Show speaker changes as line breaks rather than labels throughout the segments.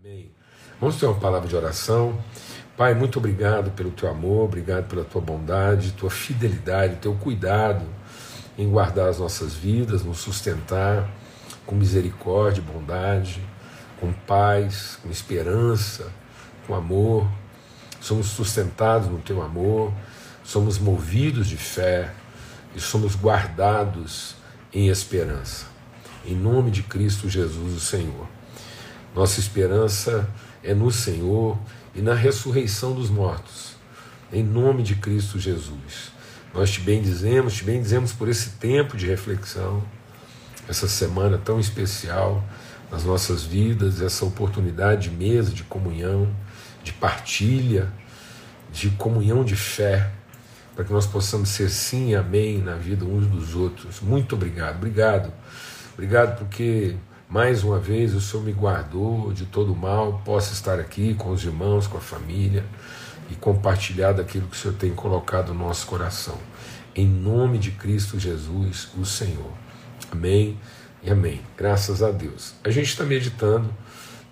Amém. Vamos ter uma palavra de oração. Pai, muito obrigado pelo teu amor, obrigado pela tua bondade, tua fidelidade, teu cuidado em guardar as nossas vidas, nos sustentar com misericórdia, bondade, com paz, com esperança, com amor. Somos sustentados no teu amor, somos movidos de fé e somos guardados em esperança. Em nome de Cristo Jesus, o Senhor. Nossa esperança é no Senhor e na ressurreição dos mortos. Em nome de Cristo Jesus. Nós te bendizemos, te bendizemos por esse tempo de reflexão, essa semana tão especial nas nossas vidas, essa oportunidade de mesa, de comunhão, de partilha, de comunhão de fé, para que nós possamos ser sim e amém na vida uns dos outros. Muito obrigado, obrigado, obrigado porque mais uma vez o Senhor me guardou de todo mal, posso estar aqui com os irmãos, com a família e compartilhar daquilo que o Senhor tem colocado no nosso coração. Em nome de Cristo Jesus, o Senhor. Amém e amém. Graças a Deus. A gente está meditando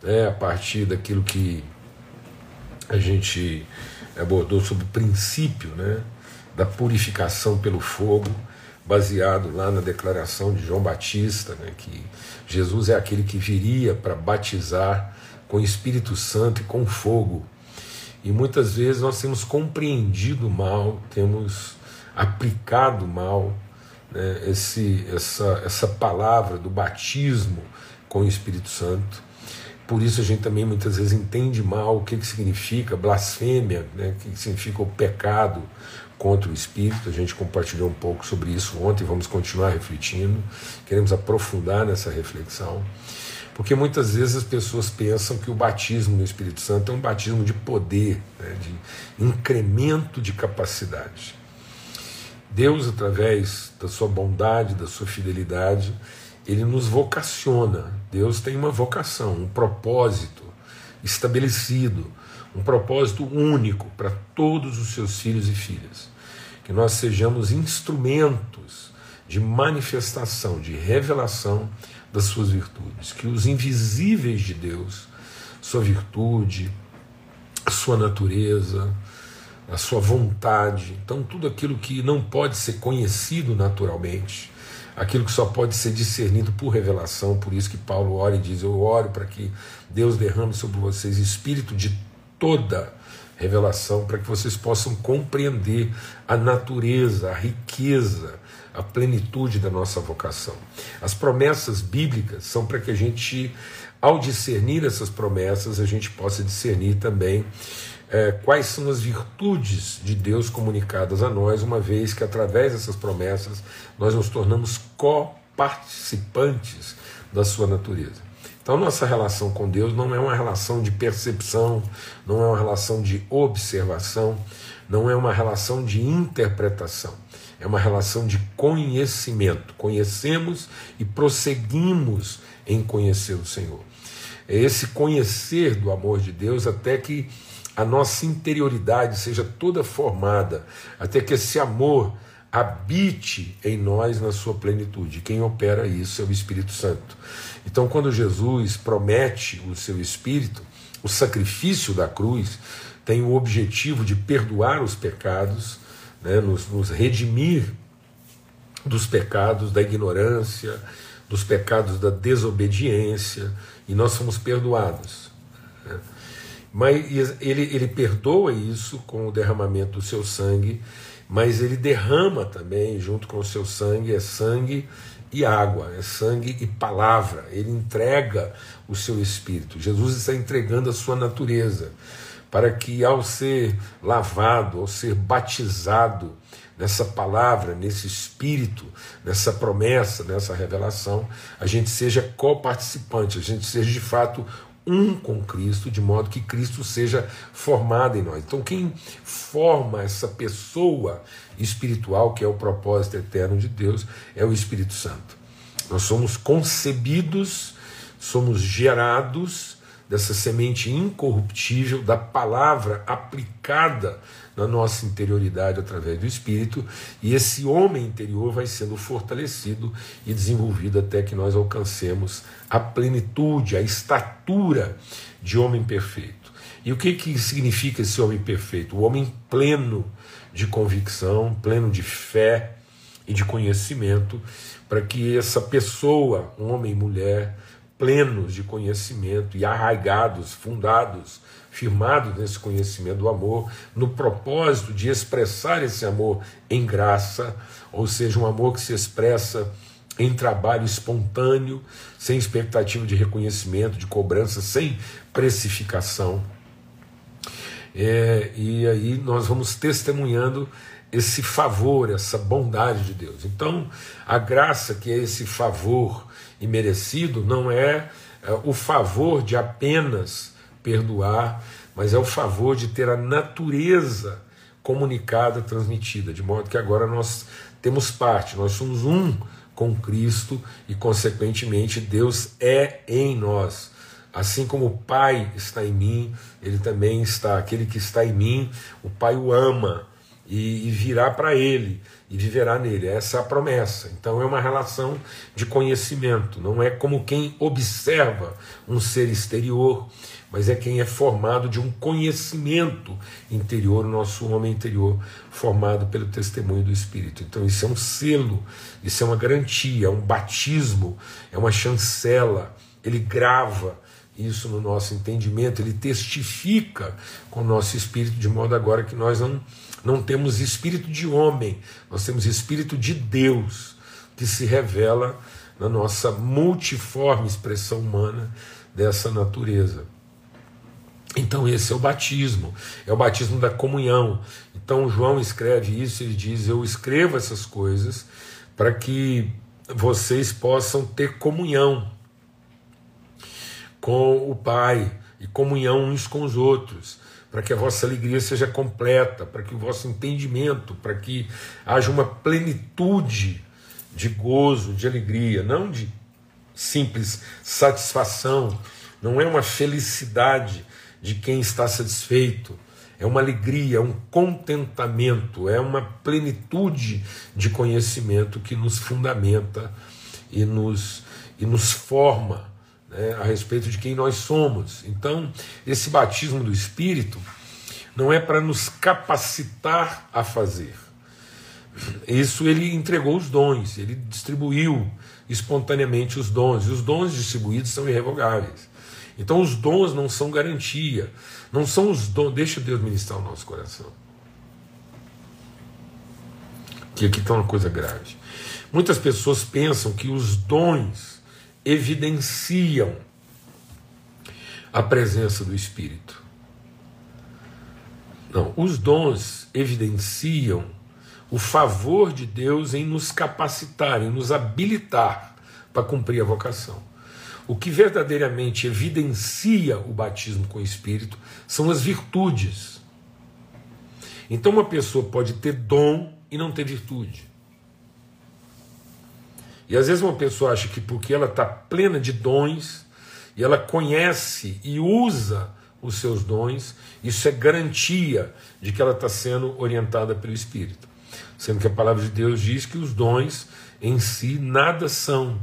né, a partir daquilo que a gente abordou sobre o princípio né, da purificação pelo fogo, baseado lá na declaração de João Batista, né, que Jesus é aquele que viria para batizar com Espírito Santo e com fogo. E muitas vezes nós temos compreendido mal, temos aplicado mal né, esse, essa, essa palavra do batismo com o Espírito Santo. Por isso a gente também muitas vezes entende mal o que, que significa blasfêmia, né, o que, que significa o pecado contra o Espírito. A gente compartilhou um pouco sobre isso ontem, vamos continuar refletindo. Queremos aprofundar nessa reflexão. Porque muitas vezes as pessoas pensam que o batismo no Espírito Santo é um batismo de poder, né, de incremento de capacidade. Deus, através da sua bondade, da sua fidelidade, ele nos vocaciona. Deus tem uma vocação, um propósito estabelecido, um propósito único para todos os seus filhos e filhas. Que nós sejamos instrumentos de manifestação, de revelação das suas virtudes. Que os invisíveis de Deus, sua virtude, sua natureza, a sua vontade, então tudo aquilo que não pode ser conhecido naturalmente, aquilo que só pode ser discernido por revelação, por isso que Paulo ora e diz: Eu oro para que Deus derrame sobre vocês espírito de toda revelação, para que vocês possam compreender a natureza, a riqueza, a plenitude da nossa vocação. As promessas bíblicas são para que a gente, ao discernir essas promessas, a gente possa discernir também é, quais são as virtudes de Deus comunicadas a nós, uma vez que através dessas promessas nós nos tornamos coparticipantes da sua natureza. Então, nossa relação com Deus não é uma relação de percepção, não é uma relação de observação, não é uma relação de interpretação, é uma relação de conhecimento. Conhecemos e prosseguimos em conhecer o Senhor. É esse conhecer do amor de Deus até que a nossa interioridade seja toda formada, até que esse amor habite em nós na sua plenitude. Quem opera isso é o Espírito Santo. Então, quando Jesus promete o seu Espírito, o sacrifício da cruz tem o objetivo de perdoar os pecados, né, nos, nos redimir dos pecados da ignorância, dos pecados da desobediência, e nós somos perdoados. Né? Mas ele, ele perdoa isso com o derramamento do seu sangue, mas ele derrama também, junto com o seu sangue, é sangue e água, é sangue e palavra. Ele entrega o seu espírito. Jesus está entregando a sua natureza, para que ao ser lavado, ao ser batizado nessa palavra, nesse espírito, nessa promessa, nessa revelação, a gente seja coparticipante, a gente seja de fato um com Cristo, de modo que Cristo seja formado em nós. Então, quem forma essa pessoa espiritual, que é o propósito eterno de Deus, é o Espírito Santo. Nós somos concebidos, somos gerados dessa semente incorruptível da palavra aplicada na nossa interioridade através do Espírito, e esse homem interior vai sendo fortalecido e desenvolvido até que nós alcancemos a plenitude, a estatura de homem perfeito. E o que, que significa esse homem perfeito? O homem pleno de convicção, pleno de fé e de conhecimento, para que essa pessoa, homem e mulher, plenos de conhecimento e arraigados, fundados, firmados nesse conhecimento do amor, no propósito de expressar esse amor em graça, ou seja, um amor que se expressa em trabalho espontâneo, sem expectativa de reconhecimento, de cobrança, sem precificação. É, e aí nós vamos testemunhando esse favor, essa bondade de Deus. Então, a graça que é esse favor imerecido não é, é o favor de apenas perdoar, mas é o favor de ter a natureza comunicada, transmitida, de modo que agora nós temos parte, nós somos um com Cristo e, consequentemente, Deus é em nós. Assim como o Pai está em mim, ele também está. Aquele que está em mim, o Pai o ama e, e virá para ele e viverá nele. Essa é a promessa. Então é uma relação de conhecimento, não é como quem observa um ser exterior, mas é quem é formado de um conhecimento interior, o nosso homem interior, formado pelo testemunho do Espírito. Então isso é um selo, isso é uma garantia, é um batismo, é uma chancela, ele grava isso no nosso entendimento, ele testifica com o nosso espírito, de modo agora que nós não não temos espírito de homem, nós temos espírito de Deus, que se revela na nossa multiforme expressão humana dessa natureza. Então, esse é o batismo, é o batismo da comunhão. Então, João escreve isso, ele diz: Eu escrevo essas coisas para que vocês possam ter comunhão com o Pai e comunhão uns com os outros para que a vossa alegria seja completa, para que o vosso entendimento, para que haja uma plenitude de gozo, de alegria, não de simples satisfação, não é uma felicidade de quem está satisfeito, é uma alegria, é um contentamento, é uma plenitude de conhecimento que nos fundamenta e nos, e nos forma né, a respeito de quem nós somos. Então, esse batismo do Espírito não é para nos capacitar a fazer. Isso ele entregou os dons, ele distribuiu espontaneamente os dons, e os dons distribuídos são irrevogáveis. Então os dons não são garantia, não são os dons, deixa Deus ministrar o nosso coração. Que aqui está uma coisa grave. Muitas pessoas pensam que os dons evidenciam a presença do Espírito. Não, os dons evidenciam o favor de Deus em nos capacitar, em nos habilitar para cumprir a vocação. O que verdadeiramente evidencia o batismo com o Espírito são as virtudes. Então, uma pessoa pode ter dom e não ter virtude. E às vezes uma pessoa acha que porque ela está plena de dons e ela conhece e usa os seus dons, isso é garantia de que ela está sendo orientada pelo Espírito. Sendo que a palavra de Deus diz que os dons em si nada são.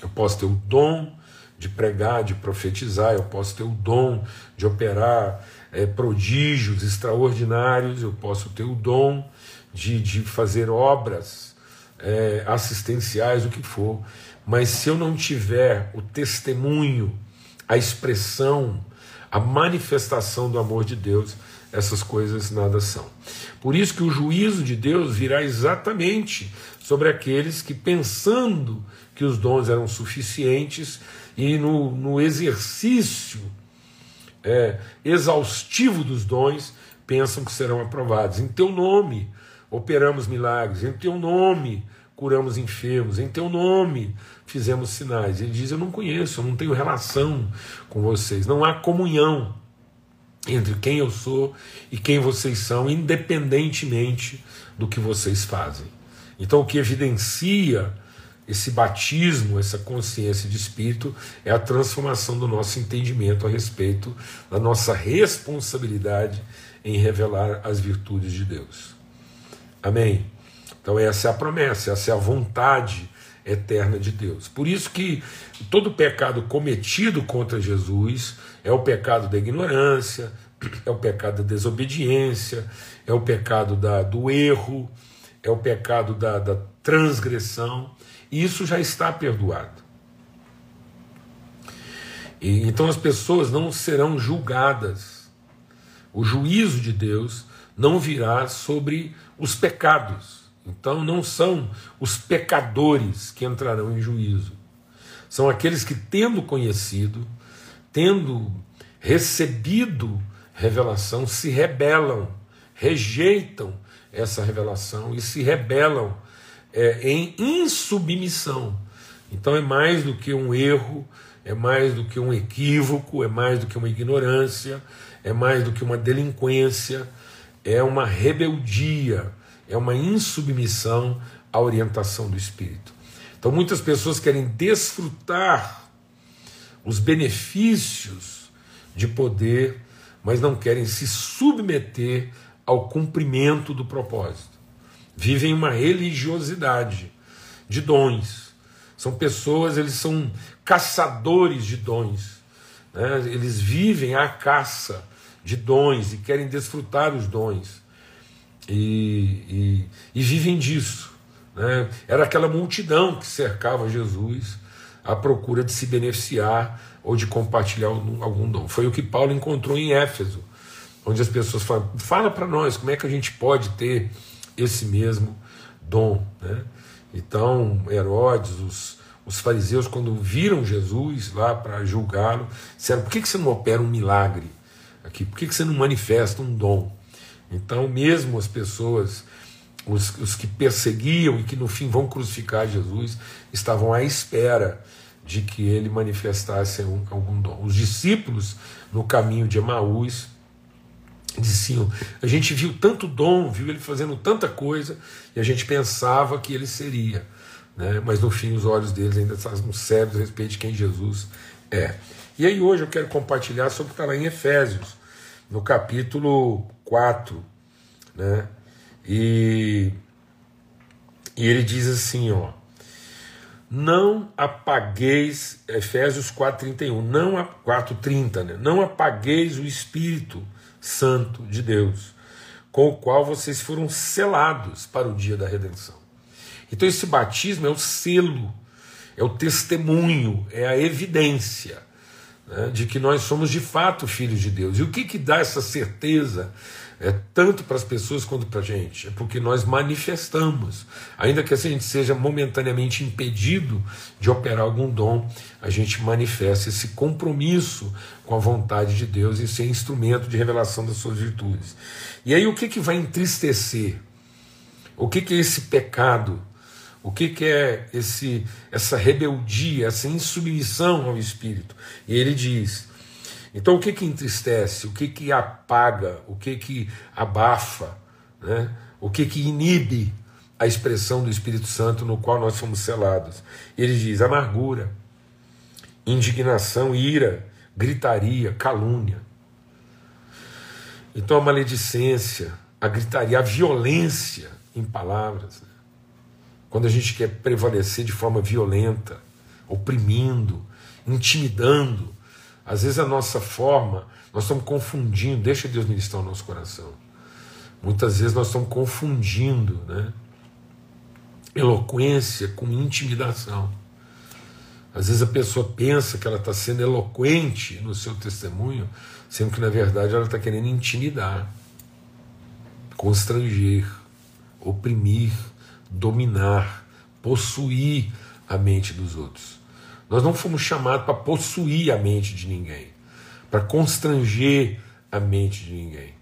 Eu posso ter o dom de pregar, de profetizar, eu posso ter o dom de operar é, prodígios extraordinários, eu posso ter o dom de, de fazer obras é, assistenciais, o que for, mas se eu não tiver o testemunho, a expressão, a manifestação do amor de Deus, essas coisas nada são. Por isso que o juízo de Deus virá exatamente sobre aqueles que, pensando que os dons eram suficientes e no, no exercício é, exaustivo dos dons, pensam que serão aprovados. Em teu nome operamos milagres, em teu nome curamos enfermos, em teu nome fizemos sinais. Ele diz: Eu não conheço, eu não tenho relação com vocês, não há comunhão entre quem eu sou e quem vocês são, independentemente do que vocês fazem. Então, o que evidencia esse batismo, essa consciência de espírito, é a transformação do nosso entendimento a respeito da nossa responsabilidade em revelar as virtudes de Deus. Amém? Então, essa é a promessa, essa é a vontade eterna de Deus. Por isso que todo pecado cometido contra Jesus é o pecado da ignorância, é o pecado da desobediência, é o pecado da, do erro, é o pecado da, da transgressão, e isso já está perdoado. E, então as pessoas não serão julgadas. O juízo de Deus não virá sobre os pecados. Então não são os pecadores que entrarão em juízo. São aqueles que, tendo conhecido, tendo recebido revelação, se rebelam, rejeitam essa revelação e se rebelam é, em insubmissão. Então é mais do que um erro, é mais do que um equívoco, é mais do que uma ignorância, é mais do que uma delinquência, é uma rebeldia, é uma insubmissão à orientação do Espírito. Então muitas pessoas querem desfrutar os benefícios de poder, mas não querem se submeter ao cumprimento do propósito. Vivem uma religiosidade de dons. São pessoas, eles são caçadores de dons. Né? Eles vivem à caça de dons e querem desfrutar os dons. E, e, e vivem disso. Né? Era aquela multidão que cercava Jesus à procura de se beneficiar ou de compartilhar algum dom. Foi o que Paulo encontrou em Éfeso onde as pessoas falam: fala para nós como é que a gente pode ter esse mesmo dom. Né? Então, Herodes, os, os fariseus, quando viram Jesus lá para julgá-lo, disseram: por que, que você não opera um milagre aqui? Por que, que você não manifesta um dom? Então, mesmo as pessoas, os, os que perseguiam e que no fim vão crucificar Jesus, estavam à espera de que ele manifestasse algum dom. Os discípulos, no caminho de Emaús, diziam: a gente viu tanto dom, viu ele fazendo tanta coisa, e a gente pensava que ele seria. Né? Mas no fim, os olhos deles ainda estavam cegos a respeito de quem Jesus é. E aí, hoje eu quero compartilhar sobre o que está lá em Efésios, no capítulo 4. Né? E, e ele diz assim: ó. Não apagueis, Efésios 4,31, não 4,30, né? Não apagueis o espírito Santo de Deus, com o qual vocês foram selados para o dia da redenção. Então, esse batismo é o selo, é o testemunho, é a evidência né, de que nós somos de fato filhos de Deus. E o que, que dá essa certeza é, tanto para as pessoas quanto para a gente, é porque nós manifestamos, ainda que a gente seja momentaneamente impedido de operar algum dom, a gente manifesta esse compromisso com a vontade de Deus e ser instrumento de revelação das suas virtudes. E aí o que, que vai entristecer? O que, que é esse pecado? O que, que é esse, essa rebeldia, essa insubmissão ao Espírito? E ele diz: então o que que entristece, o que que apaga, o que que abafa, né? o que que inibe a expressão do Espírito Santo no qual nós fomos selados? Ele diz amargura, indignação, ira, gritaria, calúnia. Então a maledicência, a gritaria, a violência em palavras. Né? Quando a gente quer prevalecer de forma violenta, oprimindo, intimidando, às vezes a nossa forma, nós estamos confundindo, deixa Deus ministrar o nosso coração. Muitas vezes nós estamos confundindo né, eloquência com intimidação. Às vezes a pessoa pensa que ela está sendo eloquente no seu testemunho, sendo que na verdade ela está querendo intimidar, constranger, oprimir, dominar, possuir a mente dos outros. Nós não fomos chamados para possuir a mente de ninguém, para constranger a mente de ninguém.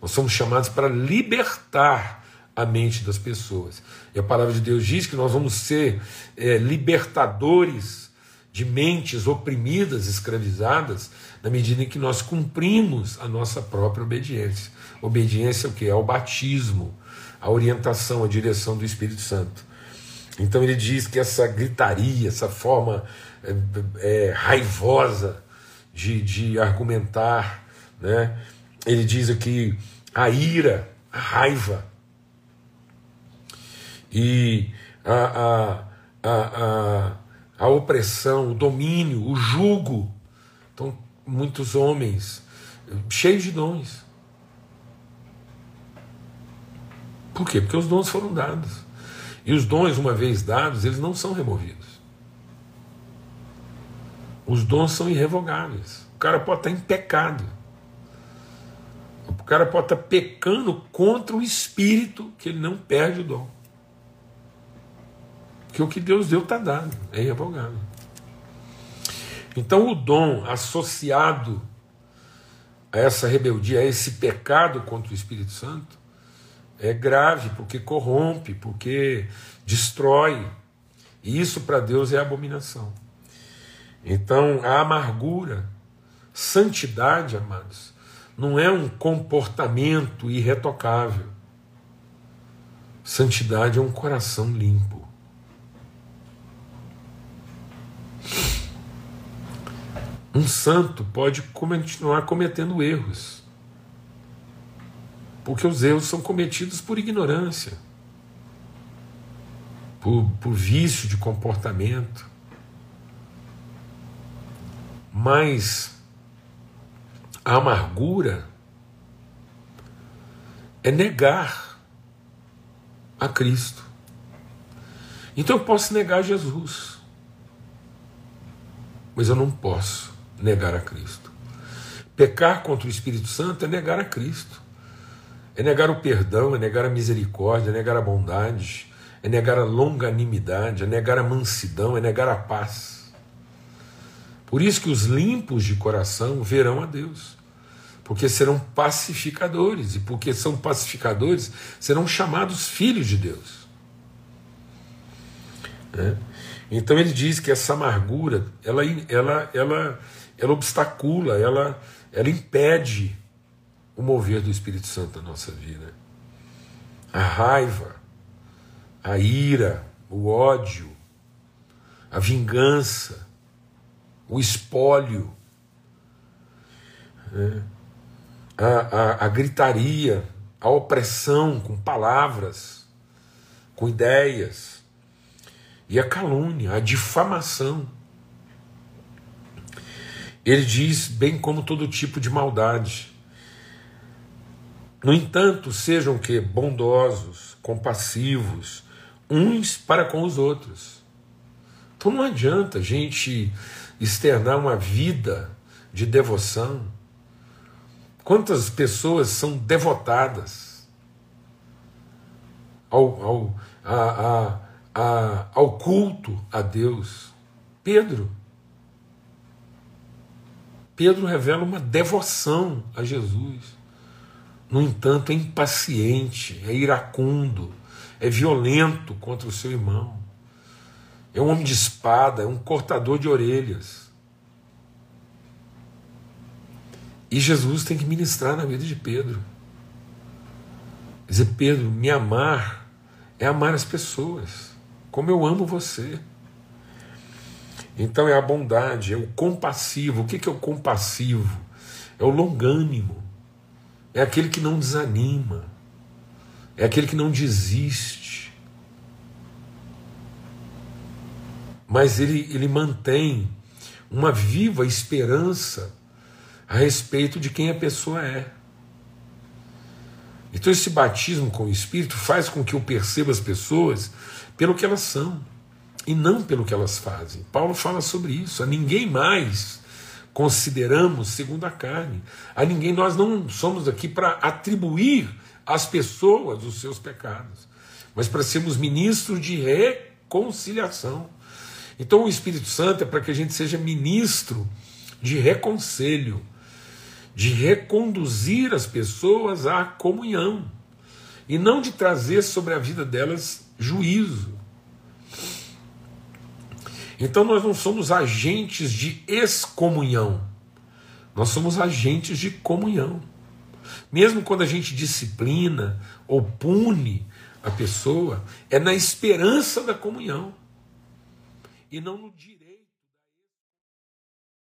Nós somos chamados para libertar a mente das pessoas. E a palavra de Deus diz que nós vamos ser é, libertadores de mentes oprimidas, escravizadas, na medida em que nós cumprimos a nossa própria obediência. Obediência é o que? É o batismo, a orientação, a direção do Espírito Santo. Então ele diz que essa gritaria, essa forma é, é, raivosa de, de argumentar, né? ele diz aqui a ira, a raiva e a, a, a, a, a opressão, o domínio, o jugo. Então, muitos homens cheios de dons. Por quê? Porque os dons foram dados. E os dons, uma vez dados, eles não são removidos. Os dons são irrevogáveis. O cara pode estar em pecado. O cara pode estar pecando contra o espírito que ele não perde o dom. Porque o que Deus deu está dado, é irrevogável. Então o dom associado a essa rebeldia, a esse pecado contra o Espírito Santo, é grave, porque corrompe, porque destrói. E isso para Deus é abominação. Então, a amargura, santidade, amados, não é um comportamento irretocável. Santidade é um coração limpo. Um santo pode continuar cometendo erros, porque os erros são cometidos por ignorância, por, por vício de comportamento. Mas a amargura é negar a Cristo. Então eu posso negar Jesus, mas eu não posso negar a Cristo. Pecar contra o Espírito Santo é negar a Cristo, é negar o perdão, é negar a misericórdia, é negar a bondade, é negar a longanimidade, é negar a mansidão, é negar a paz. Por isso que os limpos de coração verão a Deus, porque serão pacificadores, e porque são pacificadores, serão chamados filhos de Deus. É? Então ele diz que essa amargura, ela, ela, ela, ela obstacula, ela, ela impede o mover do Espírito Santo na nossa vida. A raiva, a ira, o ódio, a vingança, o espólio, né? a, a, a gritaria, a opressão com palavras, com ideias, e a calúnia, a difamação. Ele diz, bem como todo tipo de maldade. No entanto, sejam que bondosos, compassivos, uns para com os outros. Então não adianta a gente externar uma vida de devoção. Quantas pessoas são devotadas ao, ao, a, a, a, ao culto a Deus? Pedro. Pedro revela uma devoção a Jesus. No entanto, é impaciente, é iracundo, é violento contra o seu irmão. É um homem de espada, é um cortador de orelhas. E Jesus tem que ministrar na vida de Pedro. Dizer, Pedro, me amar é amar as pessoas, como eu amo você. Então é a bondade, é o compassivo. O que é o compassivo? É o longânimo, é aquele que não desanima, é aquele que não desiste. Mas ele, ele mantém uma viva esperança a respeito de quem a pessoa é. Então, esse batismo com o Espírito faz com que eu perceba as pessoas pelo que elas são e não pelo que elas fazem. Paulo fala sobre isso. A ninguém mais consideramos segundo a carne. A ninguém nós não somos aqui para atribuir às pessoas os seus pecados, mas para sermos ministros de reconciliação. Então o Espírito Santo é para que a gente seja ministro de reconselho, de reconduzir as pessoas à comunhão e não de trazer sobre a vida delas juízo. Então nós não somos agentes de excomunhão, nós somos agentes de comunhão. Mesmo quando a gente disciplina ou pune a pessoa é na esperança da comunhão e não no direito.